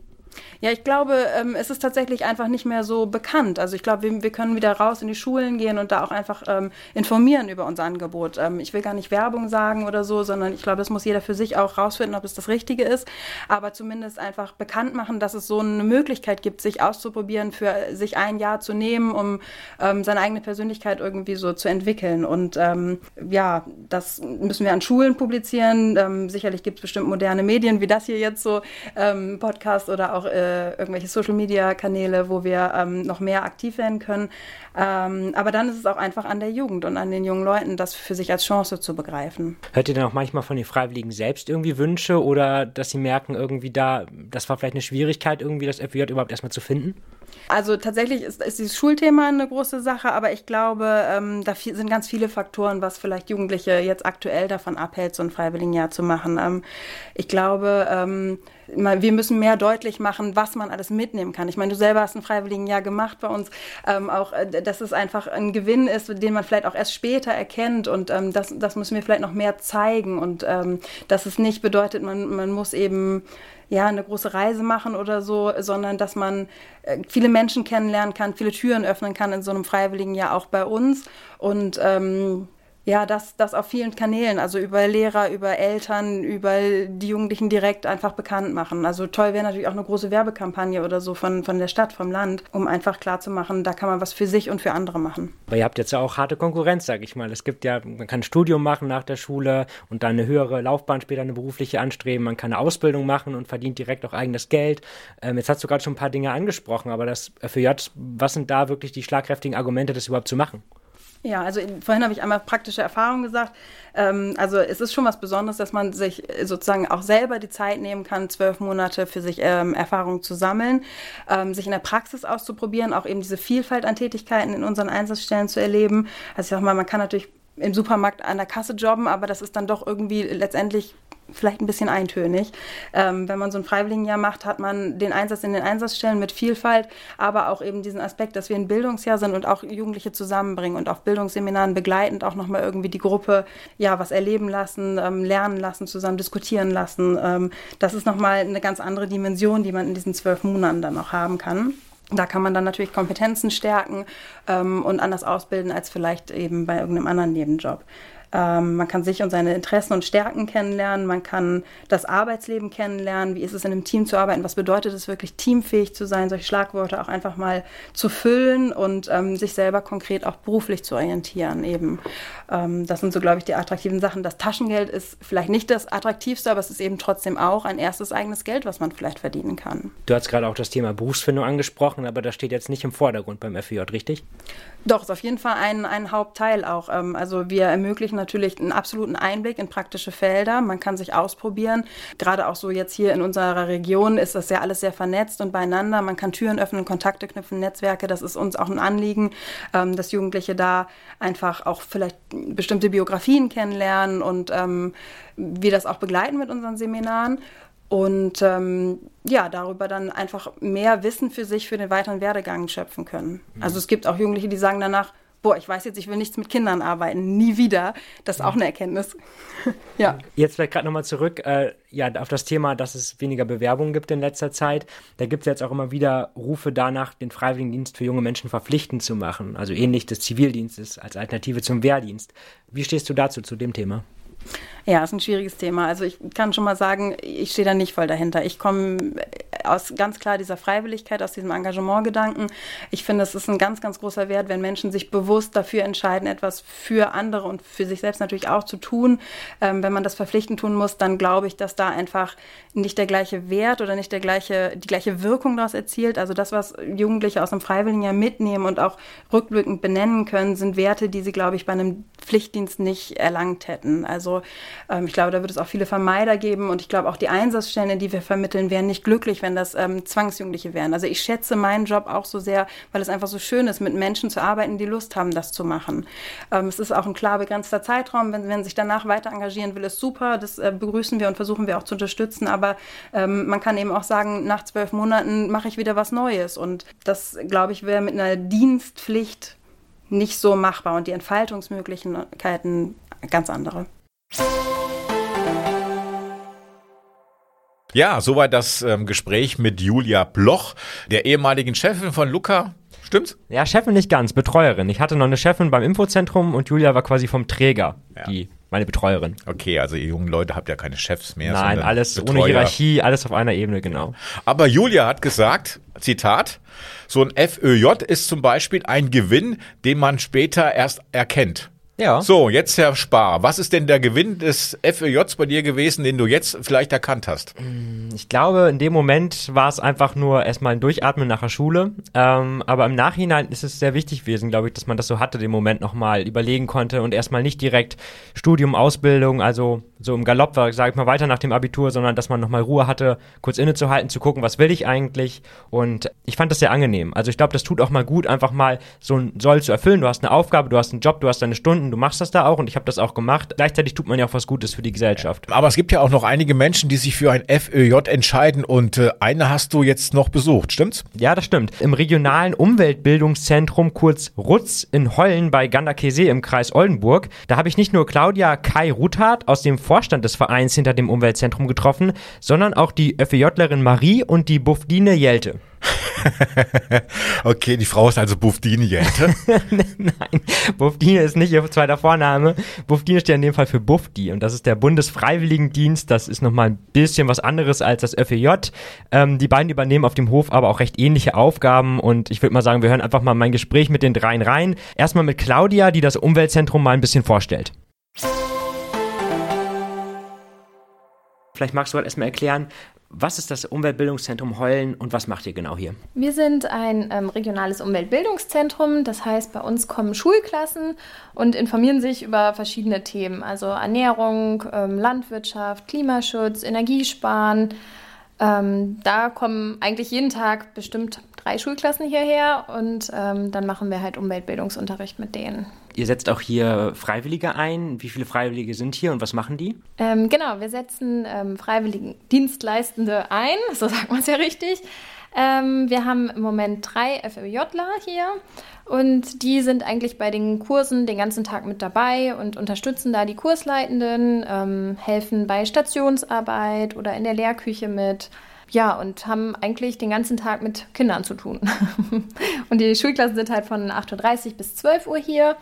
Ja, ich glaube, ähm, es ist tatsächlich einfach nicht mehr so bekannt. Also ich glaube, wir, wir, können wieder raus in die Schulen gehen und da auch einfach ähm, informieren über unser Angebot. Ähm, ich will gar nicht Werbung sagen oder so, sondern ich glaube, das muss jeder für sich auch rausfinden, ob es das Richtige ist. Aber zumindest einfach bekannt machen, dass es so eine Möglichkeit gibt, sich auszuprobieren, für sich ein Jahr zu nehmen, um ähm, seine eigene Persönlichkeit irgendwie so zu entwickeln. Und ähm, ja, das müssen wir an Schulen publizieren. Ähm, sicherlich gibt es bestimmt moderne Medien wie das hier jetzt so, Podcast oder auch auch äh, irgendwelche Social-Media-Kanäle, wo wir ähm, noch mehr aktiv werden können. Ähm, aber dann ist es auch einfach an der Jugend und an den jungen Leuten, das für sich als Chance zu begreifen. Hört ihr dann auch manchmal von den Freiwilligen selbst irgendwie Wünsche oder dass sie merken, irgendwie da, das war vielleicht eine Schwierigkeit, irgendwie das FWJ überhaupt erstmal zu finden? Also tatsächlich ist, ist dieses Schulthema eine große Sache, aber ich glaube, ähm, da sind ganz viele Faktoren, was vielleicht Jugendliche jetzt aktuell davon abhält, so ein Freiwilligenjahr zu machen. Ähm, ich glaube, ähm, wir müssen mehr deutlich machen, was man alles mitnehmen kann. Ich meine, du selber hast ein Freiwilligenjahr gemacht bei uns, ähm, auch, äh, dass es einfach ein Gewinn ist, den man vielleicht auch erst später erkennt und ähm, das, das müssen wir vielleicht noch mehr zeigen und ähm, dass es nicht bedeutet, man, man muss eben ja, eine große Reise machen oder so, sondern dass man äh, viele Menschen kennenlernen kann, viele Türen öffnen kann in so einem freiwilligen Jahr auch bei uns. Und ähm, ja, das, das auf vielen Kanälen, also über Lehrer, über Eltern, über die Jugendlichen direkt einfach bekannt machen. Also toll wäre natürlich auch eine große Werbekampagne oder so von, von der Stadt, vom Land, um einfach klarzumachen, da kann man was für sich und für andere machen. Aber ihr habt jetzt ja auch harte Konkurrenz, sag ich mal. Es gibt ja, man kann ein Studium machen nach der Schule und dann eine höhere Laufbahn später, eine berufliche anstreben. Man kann eine Ausbildung machen und verdient direkt auch eigenes Geld. Ähm, jetzt hast du gerade schon ein paar Dinge angesprochen, aber das FJ, was sind da wirklich die schlagkräftigen Argumente, das überhaupt zu machen? Ja, also vorhin habe ich einmal praktische Erfahrung gesagt. Ähm, also es ist schon was Besonderes, dass man sich sozusagen auch selber die Zeit nehmen kann, zwölf Monate für sich ähm, Erfahrungen zu sammeln, ähm, sich in der Praxis auszuprobieren, auch eben diese Vielfalt an Tätigkeiten in unseren Einsatzstellen zu erleben. Also ich sag mal, man kann natürlich im Supermarkt an der Kasse jobben, aber das ist dann doch irgendwie letztendlich vielleicht ein bisschen eintönig. Ähm, wenn man so ein Freiwilligenjahr macht, hat man den Einsatz in den Einsatzstellen mit Vielfalt, aber auch eben diesen Aspekt, dass wir ein Bildungsjahr sind und auch Jugendliche zusammenbringen und auf Bildungsseminaren begleitend auch nochmal irgendwie die Gruppe ja was erleben lassen, ähm, lernen lassen, zusammen diskutieren lassen. Ähm, das ist nochmal eine ganz andere Dimension, die man in diesen zwölf Monaten dann auch haben kann. Da kann man dann natürlich Kompetenzen stärken ähm, und anders ausbilden als vielleicht eben bei irgendeinem anderen Nebenjob. Ähm, man kann sich und seine Interessen und Stärken kennenlernen. Man kann das Arbeitsleben kennenlernen. Wie ist es in einem Team zu arbeiten? Was bedeutet es wirklich, teamfähig zu sein? Solche Schlagworte auch einfach mal zu füllen und ähm, sich selber konkret auch beruflich zu orientieren. Eben, ähm, das sind so, glaube ich, die attraktiven Sachen. Das Taschengeld ist vielleicht nicht das attraktivste, aber es ist eben trotzdem auch ein erstes eigenes Geld, was man vielleicht verdienen kann. Du hast gerade auch das Thema Berufsfindung angesprochen, aber das steht jetzt nicht im Vordergrund beim FJ, richtig? Doch, ist auf jeden Fall ein, ein Hauptteil auch. Ähm, also wir ermöglichen natürlich einen absoluten Einblick in praktische Felder. Man kann sich ausprobieren. Gerade auch so jetzt hier in unserer Region ist das ja alles sehr vernetzt und beieinander. Man kann Türen öffnen, Kontakte knüpfen, Netzwerke. Das ist uns auch ein Anliegen, ähm, dass Jugendliche da einfach auch vielleicht bestimmte Biografien kennenlernen und ähm, wir das auch begleiten mit unseren Seminaren und ähm, ja, darüber dann einfach mehr Wissen für sich, für den weiteren Werdegang schöpfen können. Mhm. Also es gibt auch Jugendliche, die sagen danach, boah, ich weiß jetzt, ich will nichts mit Kindern arbeiten, nie wieder. Das ist auch eine Erkenntnis. [LAUGHS] ja. Jetzt vielleicht gerade nochmal zurück, äh, ja, auf das Thema, dass es weniger Bewerbungen gibt in letzter Zeit. Da gibt es jetzt auch immer wieder Rufe danach, den Freiwilligendienst für junge Menschen verpflichtend zu machen, also ähnlich des Zivildienstes als Alternative zum Wehrdienst. Wie stehst du dazu, zu dem Thema? Ja, ist ein schwieriges Thema. Also ich kann schon mal sagen, ich stehe da nicht voll dahinter. Ich komme aus ganz klar dieser Freiwilligkeit, aus diesem Engagementgedanken. Ich finde, es ist ein ganz, ganz großer Wert, wenn Menschen sich bewusst dafür entscheiden, etwas für andere und für sich selbst natürlich auch zu tun. Ähm, wenn man das verpflichtend tun muss, dann glaube ich, dass da einfach nicht der gleiche Wert oder nicht der gleiche, die gleiche Wirkung daraus erzielt. Also das, was Jugendliche aus einem Freiwilligenjahr mitnehmen und auch rückblickend benennen können, sind Werte, die sie, glaube ich, bei einem Pflichtdienst nicht erlangt hätten. Also ähm, ich glaube, da wird es auch viele Vermeider geben und ich glaube auch die Einsatzstellen, die wir vermitteln, wären nicht glücklich, wenn das ähm, Zwangsjugendliche wären. Also ich schätze meinen Job auch so sehr, weil es einfach so schön ist, mit Menschen zu arbeiten, die Lust haben, das zu machen. Ähm, es ist auch ein klar begrenzter Zeitraum. Wenn, wenn sich danach weiter engagieren will, ist super. Das äh, begrüßen wir und versuchen wir auch zu unterstützen. Aber ähm, man kann eben auch sagen, nach zwölf Monaten mache ich wieder was Neues. Und das, glaube ich, wäre mit einer Dienstpflicht nicht so machbar und die Entfaltungsmöglichkeiten ganz andere. Ja, soweit das ähm, Gespräch mit Julia Bloch, der ehemaligen Chefin von Luca. Stimmt's? Ja, Chefin nicht ganz, Betreuerin. Ich hatte noch eine Chefin beim Infozentrum und Julia war quasi vom Träger, ja. die meine Betreuerin. Okay, also ihr jungen Leute habt ja keine Chefs mehr. Nein, alles Betreuer. ohne Hierarchie, alles auf einer Ebene, genau. Aber Julia hat gesagt, Zitat, so ein FÖJ ist zum Beispiel ein Gewinn, den man später erst erkennt. Ja. So, jetzt Herr Spar, was ist denn der Gewinn des FÖJs bei dir gewesen, den du jetzt vielleicht erkannt hast? Mm, ich glaube, in dem Moment war es einfach nur erstmal ein Durchatmen nach der Schule. Ähm, aber im Nachhinein ist es sehr wichtig gewesen, glaube ich, dass man das so hatte, den Moment nochmal überlegen konnte und erstmal nicht direkt Studium, Ausbildung, also so im Galopp war, sage ich mal, weiter nach dem Abitur, sondern dass man nochmal Ruhe hatte, kurz innezuhalten, zu gucken, was will ich eigentlich. Und ich fand das sehr angenehm. Also ich glaube, das tut auch mal gut, einfach mal so ein Soll zu erfüllen. Du hast eine Aufgabe, du hast einen Job, du hast deine Stunden, du machst das da auch und ich habe das auch gemacht. Gleichzeitig tut man ja auch was Gutes für die Gesellschaft. Aber es gibt ja auch noch einige Menschen, die sich für ein FÖJ entscheiden und äh, eine hast du jetzt noch besucht, stimmt's? Ja, das stimmt. Im regionalen Umweltbildungszentrum, kurz RUTZ in Hollen bei Ganderkesee im Kreis Oldenburg, da habe ich nicht nur Claudia Kai Ruthardt aus dem Vorstand des Vereins hinter dem Umweltzentrum getroffen, sondern auch die FEJlerin Marie und die Buffdine Jelte. [LAUGHS] okay, die Frau ist also Buffdine Jelte. [LAUGHS] Nein, Buffdine ist nicht ihr zweiter Vorname. Buffdine steht in dem Fall für Buffdi und das ist der Bundesfreiwilligendienst. Das ist nochmal ein bisschen was anderes als das FEJ. Ähm, die beiden übernehmen auf dem Hof aber auch recht ähnliche Aufgaben und ich würde mal sagen, wir hören einfach mal mein Gespräch mit den dreien rein. Erstmal mit Claudia, die das Umweltzentrum mal ein bisschen vorstellt. Vielleicht magst du halt erstmal erklären, was ist das Umweltbildungszentrum Heulen und was macht ihr genau hier? Wir sind ein ähm, regionales Umweltbildungszentrum. Das heißt, bei uns kommen Schulklassen und informieren sich über verschiedene Themen, also Ernährung, ähm, Landwirtschaft, Klimaschutz, Energiesparen. Ähm, da kommen eigentlich jeden Tag bestimmt drei Schulklassen hierher und ähm, dann machen wir halt Umweltbildungsunterricht mit denen. Ihr setzt auch hier Freiwillige ein. Wie viele Freiwillige sind hier und was machen die? Ähm, genau, wir setzen ähm, Freiwilligendienstleistende ein, [LAUGHS] so sagt man es ja richtig. Ähm, wir haben im Moment drei FÖJler hier und die sind eigentlich bei den Kursen den ganzen Tag mit dabei und unterstützen da die Kursleitenden, ähm, helfen bei Stationsarbeit oder in der Lehrküche mit. Ja, und haben eigentlich den ganzen Tag mit Kindern zu tun. [LAUGHS] und die Schulklassen sind halt von 8.30 Uhr bis 12 Uhr hier.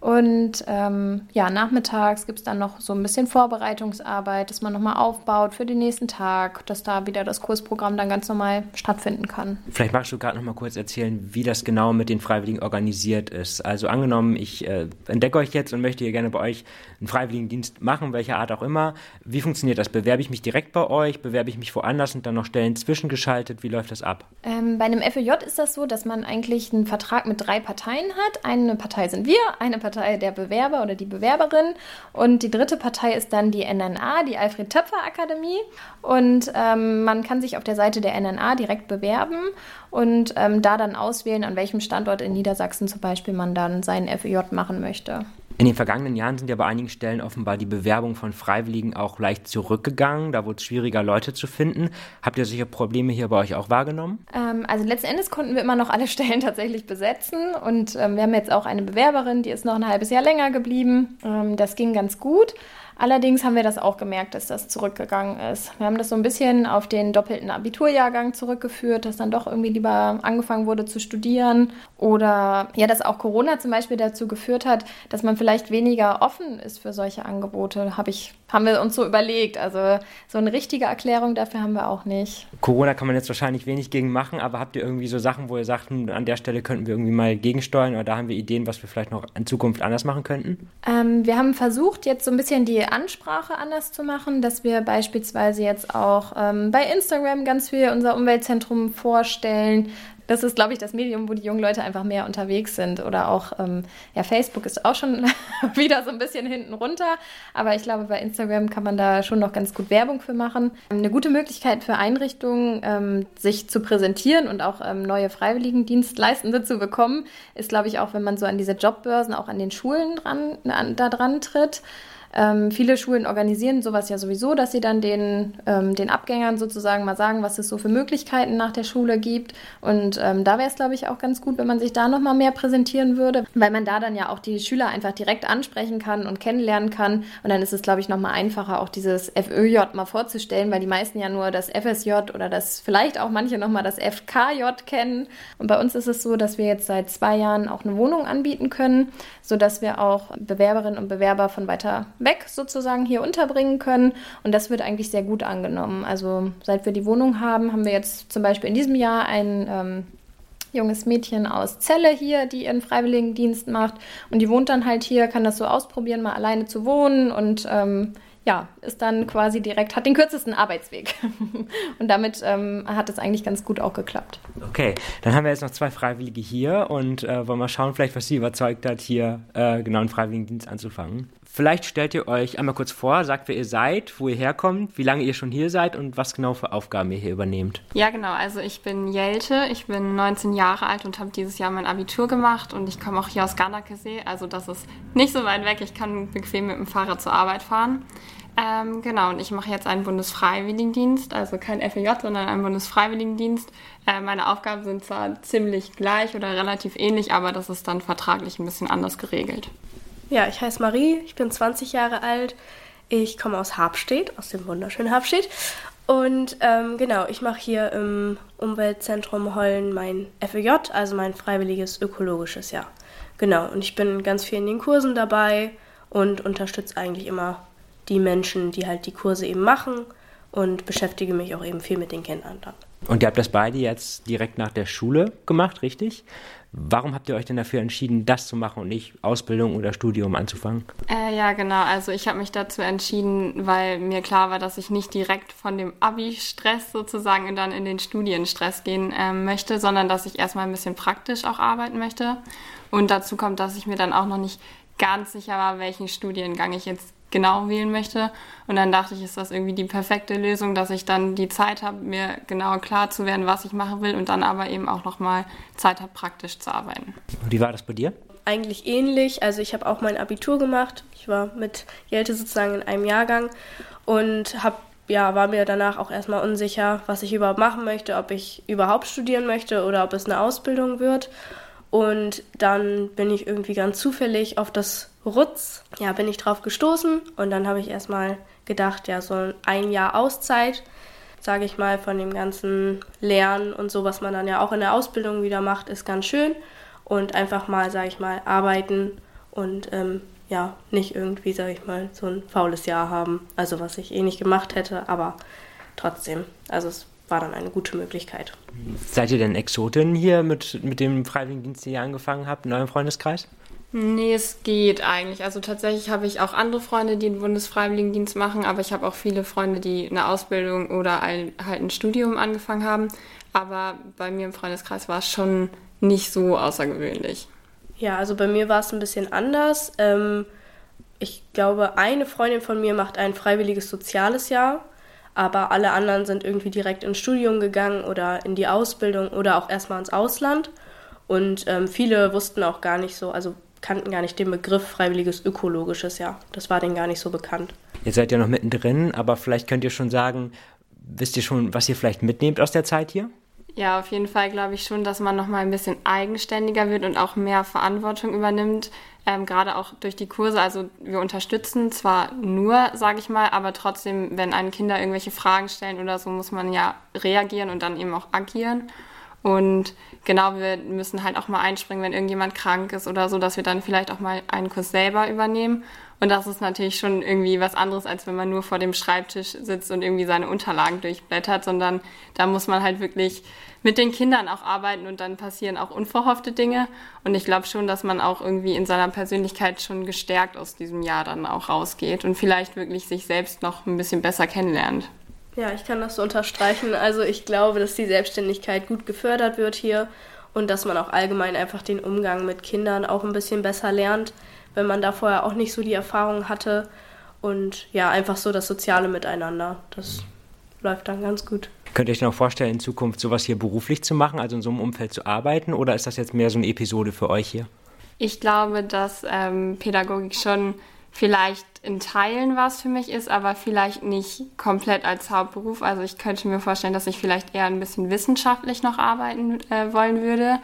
Und ähm, ja, nachmittags gibt es dann noch so ein bisschen Vorbereitungsarbeit, dass man nochmal aufbaut für den nächsten Tag, dass da wieder das Kursprogramm dann ganz normal stattfinden kann. Vielleicht magst du gerade nochmal kurz erzählen, wie das genau mit den Freiwilligen organisiert ist. Also angenommen, ich äh, entdecke euch jetzt und möchte hier gerne bei euch einen Freiwilligendienst machen, welcher Art auch immer. Wie funktioniert das? Bewerbe ich mich direkt bei euch? Bewerbe ich mich woanders und dann noch Stellen zwischengeschaltet? Wie läuft das ab? Ähm, bei einem FEJ ist das so, dass man eigentlich einen Vertrag mit drei Parteien hat. Eine Partei sind wir, eine Partei Partei der Bewerber oder die Bewerberin. Und die dritte Partei ist dann die NNA, die Alfred Töpfer Akademie. Und ähm, man kann sich auf der Seite der NNA direkt bewerben und ähm, da dann auswählen, an welchem Standort in Niedersachsen zum Beispiel man dann seinen FEJ machen möchte. In den vergangenen Jahren sind ja bei einigen Stellen offenbar die Bewerbungen von Freiwilligen auch leicht zurückgegangen. Da wurde es schwieriger, Leute zu finden. Habt ihr sicher Probleme hier bei euch auch wahrgenommen? Ähm, also letzten Endes konnten wir immer noch alle [LAUGHS] Stellen tatsächlich besetzen. Und ähm, wir haben jetzt auch eine Bewerberin, die ist noch ein halbes Jahr länger geblieben. Ähm, das ging ganz gut. Allerdings haben wir das auch gemerkt, dass das zurückgegangen ist. Wir haben das so ein bisschen auf den doppelten Abiturjahrgang zurückgeführt, dass dann doch irgendwie lieber angefangen wurde zu studieren. Oder ja, dass auch Corona zum Beispiel dazu geführt hat, dass man vielleicht weniger offen ist für solche Angebote, habe ich, haben wir uns so überlegt. Also so eine richtige Erklärung dafür haben wir auch nicht. Corona kann man jetzt wahrscheinlich wenig gegen machen, aber habt ihr irgendwie so Sachen, wo ihr sagt, hm, an der Stelle könnten wir irgendwie mal gegensteuern oder da haben wir Ideen, was wir vielleicht noch in Zukunft anders machen könnten? Ähm, wir haben versucht, jetzt so ein bisschen die Ansprache anders zu machen, dass wir beispielsweise jetzt auch ähm, bei Instagram ganz viel unser Umweltzentrum vorstellen, das ist, glaube ich, das Medium, wo die jungen Leute einfach mehr unterwegs sind. Oder auch, ähm, ja, Facebook ist auch schon [LAUGHS] wieder so ein bisschen hinten runter. Aber ich glaube, bei Instagram kann man da schon noch ganz gut Werbung für machen. Eine gute Möglichkeit für Einrichtungen, ähm, sich zu präsentieren und auch ähm, neue Freiwilligendienstleistende zu bekommen, ist, glaube ich, auch, wenn man so an diese Jobbörsen, auch an den Schulen dran, an, da dran tritt. Ähm, viele Schulen organisieren sowas ja sowieso, dass sie dann den, ähm, den Abgängern sozusagen mal sagen, was es so für Möglichkeiten nach der Schule gibt. Und ähm, da wäre es, glaube ich, auch ganz gut, wenn man sich da nochmal mehr präsentieren würde, weil man da dann ja auch die Schüler einfach direkt ansprechen kann und kennenlernen kann. Und dann ist es, glaube ich, nochmal einfacher, auch dieses FÖJ mal vorzustellen, weil die meisten ja nur das FSJ oder das vielleicht auch manche nochmal das FKJ kennen. Und bei uns ist es so, dass wir jetzt seit zwei Jahren auch eine Wohnung anbieten können, sodass wir auch Bewerberinnen und Bewerber von weiter weg sozusagen hier unterbringen können. Und das wird eigentlich sehr gut angenommen. Also seit wir die Wohnung haben, haben wir jetzt zum Beispiel in diesem Jahr ein ähm, junges Mädchen aus Celle hier, die ihren Freiwilligendienst macht. Und die wohnt dann halt hier, kann das so ausprobieren, mal alleine zu wohnen und ähm, ja, ist dann quasi direkt, hat den kürzesten Arbeitsweg. [LAUGHS] und damit ähm, hat es eigentlich ganz gut auch geklappt. Okay, dann haben wir jetzt noch zwei Freiwillige hier und äh, wollen mal schauen, vielleicht, was sie überzeugt hat, hier äh, genau einen Freiwilligendienst anzufangen. Vielleicht stellt ihr euch einmal kurz vor, sagt, wer ihr seid, wo ihr herkommt, wie lange ihr schon hier seid und was genau für Aufgaben ihr hier übernehmt. Ja, genau. Also ich bin Jelte, ich bin 19 Jahre alt und habe dieses Jahr mein Abitur gemacht und ich komme auch hier aus Gardakesee. Also das ist nicht so weit weg. Ich kann bequem mit dem Fahrrad zur Arbeit fahren. Ähm, genau, und ich mache jetzt einen Bundesfreiwilligendienst, also kein FEJ, sondern einen Bundesfreiwilligendienst. Äh, meine Aufgaben sind zwar ziemlich gleich oder relativ ähnlich, aber das ist dann vertraglich ein bisschen anders geregelt. Ja, ich heiße Marie, ich bin 20 Jahre alt. Ich komme aus Habstedt, aus dem wunderschönen Habstedt. Und ähm, genau, ich mache hier im Umweltzentrum Hollen mein FEJ, also mein freiwilliges ökologisches Jahr. Genau, und ich bin ganz viel in den Kursen dabei und unterstütze eigentlich immer die Menschen, die halt die Kurse eben machen und beschäftige mich auch eben viel mit den Kindern dann. Und ihr habt das beide jetzt direkt nach der Schule gemacht, richtig? Warum habt ihr euch denn dafür entschieden, das zu machen und nicht Ausbildung oder Studium anzufangen? Äh, ja, genau. Also ich habe mich dazu entschieden, weil mir klar war, dass ich nicht direkt von dem Abi-Stress sozusagen dann in den Studienstress gehen äh, möchte, sondern dass ich erstmal ein bisschen praktisch auch arbeiten möchte. Und dazu kommt, dass ich mir dann auch noch nicht ganz sicher war, welchen Studiengang ich jetzt genau wählen möchte. Und dann dachte ich, ist das irgendwie die perfekte Lösung, dass ich dann die Zeit habe, mir genau klar zu werden, was ich machen will und dann aber eben auch nochmal Zeit habe, praktisch zu arbeiten. Wie war das bei dir? Eigentlich ähnlich. Also ich habe auch mein Abitur gemacht. Ich war mit Jelte sozusagen in einem Jahrgang und habe ja, war mir danach auch erstmal unsicher, was ich überhaupt machen möchte, ob ich überhaupt studieren möchte oder ob es eine Ausbildung wird. Und dann bin ich irgendwie ganz zufällig auf das Rutz, ja, bin ich drauf gestoßen und dann habe ich erstmal gedacht, ja, so ein Jahr Auszeit, sage ich mal, von dem ganzen Lernen und so, was man dann ja auch in der Ausbildung wieder macht, ist ganz schön. Und einfach mal, sage ich mal, arbeiten und ähm, ja, nicht irgendwie, sage ich mal, so ein faules Jahr haben, also was ich eh nicht gemacht hätte, aber trotzdem, also es war dann eine gute Möglichkeit. Seid ihr denn Exotin hier mit, mit dem Freiwilligendienst, den ihr angefangen habt, in eurem Freundeskreis? Nee, es geht eigentlich. Also tatsächlich habe ich auch andere Freunde, die den Bundesfreiwilligendienst machen, aber ich habe auch viele Freunde, die eine Ausbildung oder ein, halt ein Studium angefangen haben. Aber bei mir im Freundeskreis war es schon nicht so außergewöhnlich. Ja, also bei mir war es ein bisschen anders. Ähm, ich glaube, eine Freundin von mir macht ein freiwilliges soziales Jahr aber alle anderen sind irgendwie direkt ins Studium gegangen oder in die Ausbildung oder auch erstmal ins Ausland. Und ähm, viele wussten auch gar nicht so, also kannten gar nicht den Begriff freiwilliges ökologisches Jahr. Das war denen gar nicht so bekannt. Ihr seid ja noch mittendrin, aber vielleicht könnt ihr schon sagen, wisst ihr schon, was ihr vielleicht mitnehmt aus der Zeit hier? Ja, auf jeden Fall glaube ich schon, dass man noch mal ein bisschen eigenständiger wird und auch mehr Verantwortung übernimmt. Ähm, Gerade auch durch die Kurse. Also wir unterstützen zwar nur, sage ich mal, aber trotzdem, wenn einen Kinder irgendwelche Fragen stellen oder so, muss man ja reagieren und dann eben auch agieren. Und genau, wir müssen halt auch mal einspringen, wenn irgendjemand krank ist oder so, dass wir dann vielleicht auch mal einen Kurs selber übernehmen. Und das ist natürlich schon irgendwie was anderes, als wenn man nur vor dem Schreibtisch sitzt und irgendwie seine Unterlagen durchblättert, sondern da muss man halt wirklich mit den Kindern auch arbeiten und dann passieren auch unverhoffte Dinge. Und ich glaube schon, dass man auch irgendwie in seiner Persönlichkeit schon gestärkt aus diesem Jahr dann auch rausgeht und vielleicht wirklich sich selbst noch ein bisschen besser kennenlernt. Ja, ich kann das so unterstreichen. Also ich glaube, dass die Selbstständigkeit gut gefördert wird hier und dass man auch allgemein einfach den Umgang mit Kindern auch ein bisschen besser lernt wenn man da vorher auch nicht so die Erfahrung hatte. Und ja, einfach so das soziale Miteinander. Das läuft dann ganz gut. Könnt ihr euch noch vorstellen, in Zukunft sowas hier beruflich zu machen, also in so einem Umfeld zu arbeiten? Oder ist das jetzt mehr so eine Episode für euch hier? Ich glaube, dass ähm, Pädagogik schon vielleicht in Teilen was für mich ist, aber vielleicht nicht komplett als Hauptberuf. Also ich könnte mir vorstellen, dass ich vielleicht eher ein bisschen wissenschaftlich noch arbeiten äh, wollen würde,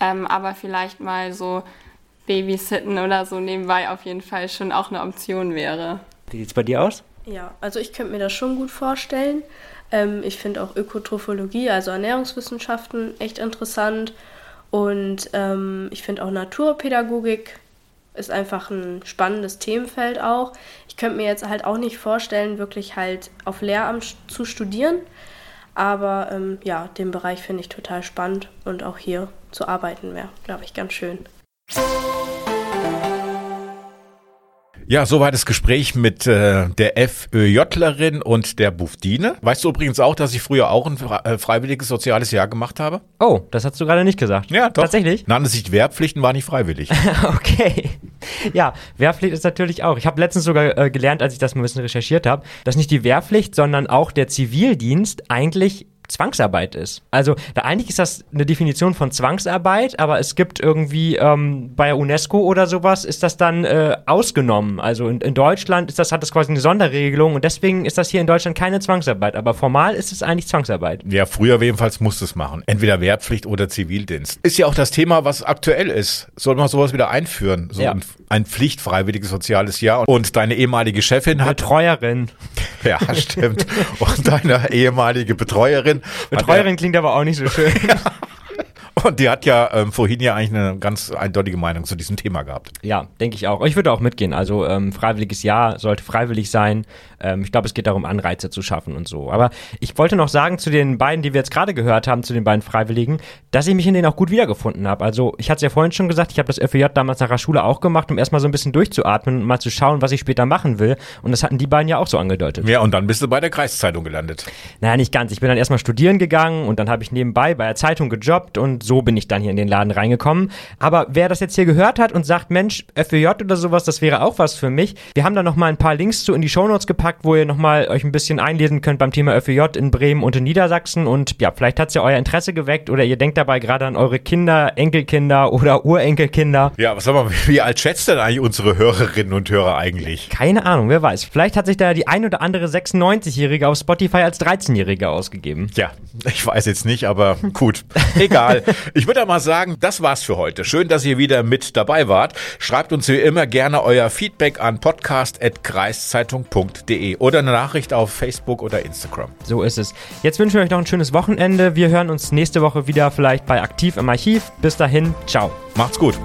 ähm, aber vielleicht mal so Babysitten oder so nebenbei auf jeden Fall schon auch eine Option wäre. Wie sieht es bei dir aus? Ja, also ich könnte mir das schon gut vorstellen. Ähm, ich finde auch Ökotrophologie, also Ernährungswissenschaften, echt interessant. Und ähm, ich finde auch Naturpädagogik ist einfach ein spannendes Themenfeld auch. Ich könnte mir jetzt halt auch nicht vorstellen, wirklich halt auf Lehramt zu studieren. Aber ähm, ja, den Bereich finde ich total spannend und auch hier zu arbeiten wäre, glaube ich, ganz schön. Ja, soweit das Gespräch mit äh, der FÖJlerin und der Buffdine. Weißt du übrigens auch, dass ich früher auch ein äh, freiwilliges soziales Jahr gemacht habe? Oh, das hast du gerade nicht gesagt. Ja, doch. Tatsächlich? Nannte sich Wehrpflichten, war nicht freiwillig. [LAUGHS] okay. Ja, Wehrpflicht ist natürlich auch. Ich habe letztens sogar äh, gelernt, als ich das mal ein bisschen recherchiert habe, dass nicht die Wehrpflicht, sondern auch der Zivildienst eigentlich Zwangsarbeit ist. Also da eigentlich ist das eine Definition von Zwangsarbeit, aber es gibt irgendwie ähm, bei UNESCO oder sowas ist das dann äh, ausgenommen. Also in, in, Deutschland ist das hat das quasi eine Sonderregelung und deswegen ist das hier in Deutschland keine Zwangsarbeit. Aber formal ist es eigentlich Zwangsarbeit. Ja, früher jedenfalls musste es machen. Entweder Wehrpflicht oder Zivildienst. Ist ja auch das Thema, was aktuell ist. Soll man sowas wieder einführen? So ja. ein, ein pflichtfreiwilliges soziales Jahr. Und deine ehemalige Chefin hat Betreuerin. [LAUGHS] Ja, stimmt. Und deine ehemalige Betreuerin. Betreuerin klingt aber auch nicht so schön. [LAUGHS] Und die hat ja ähm, vorhin ja eigentlich eine ganz eindeutige Meinung zu diesem Thema gehabt. Ja, denke ich auch. Ich würde auch mitgehen. Also ähm, freiwilliges Jahr sollte freiwillig sein. Ähm, ich glaube, es geht darum, Anreize zu schaffen und so. Aber ich wollte noch sagen zu den beiden, die wir jetzt gerade gehört haben, zu den beiden Freiwilligen, dass ich mich in denen auch gut wiedergefunden habe. Also ich hatte es ja vorhin schon gesagt, ich habe das FEJ damals nach der Schule auch gemacht, um erstmal so ein bisschen durchzuatmen und mal zu schauen, was ich später machen will. Und das hatten die beiden ja auch so angedeutet. Ja, und dann bist du bei der Kreiszeitung gelandet. Naja, nicht ganz. Ich bin dann erstmal studieren gegangen und dann habe ich nebenbei bei der Zeitung gejobbt und so bin ich dann hier in den Laden reingekommen. Aber wer das jetzt hier gehört hat und sagt, Mensch, FWJ oder sowas, das wäre auch was für mich. Wir haben da nochmal ein paar Links zu in die Shownotes gepackt, wo ihr nochmal euch ein bisschen einlesen könnt beim Thema FWJ in Bremen und in Niedersachsen. Und ja, vielleicht hat es ja euer Interesse geweckt oder ihr denkt dabei gerade an eure Kinder, Enkelkinder oder Urenkelkinder. Ja, was wir, wie alt schätzt denn eigentlich unsere Hörerinnen und Hörer eigentlich? Keine Ahnung, wer weiß. Vielleicht hat sich da die ein oder andere 96-Jährige auf Spotify als 13-Jährige ausgegeben. Ja, ich weiß jetzt nicht, aber gut. Egal. [LAUGHS] Ich würde mal sagen, das war's für heute. Schön, dass ihr wieder mit dabei wart. Schreibt uns wie immer gerne euer Feedback an podcast.kreiszeitung.de oder eine Nachricht auf Facebook oder Instagram. So ist es. Jetzt wünschen wir euch noch ein schönes Wochenende. Wir hören uns nächste Woche wieder vielleicht bei Aktiv im Archiv. Bis dahin, ciao. Macht's gut.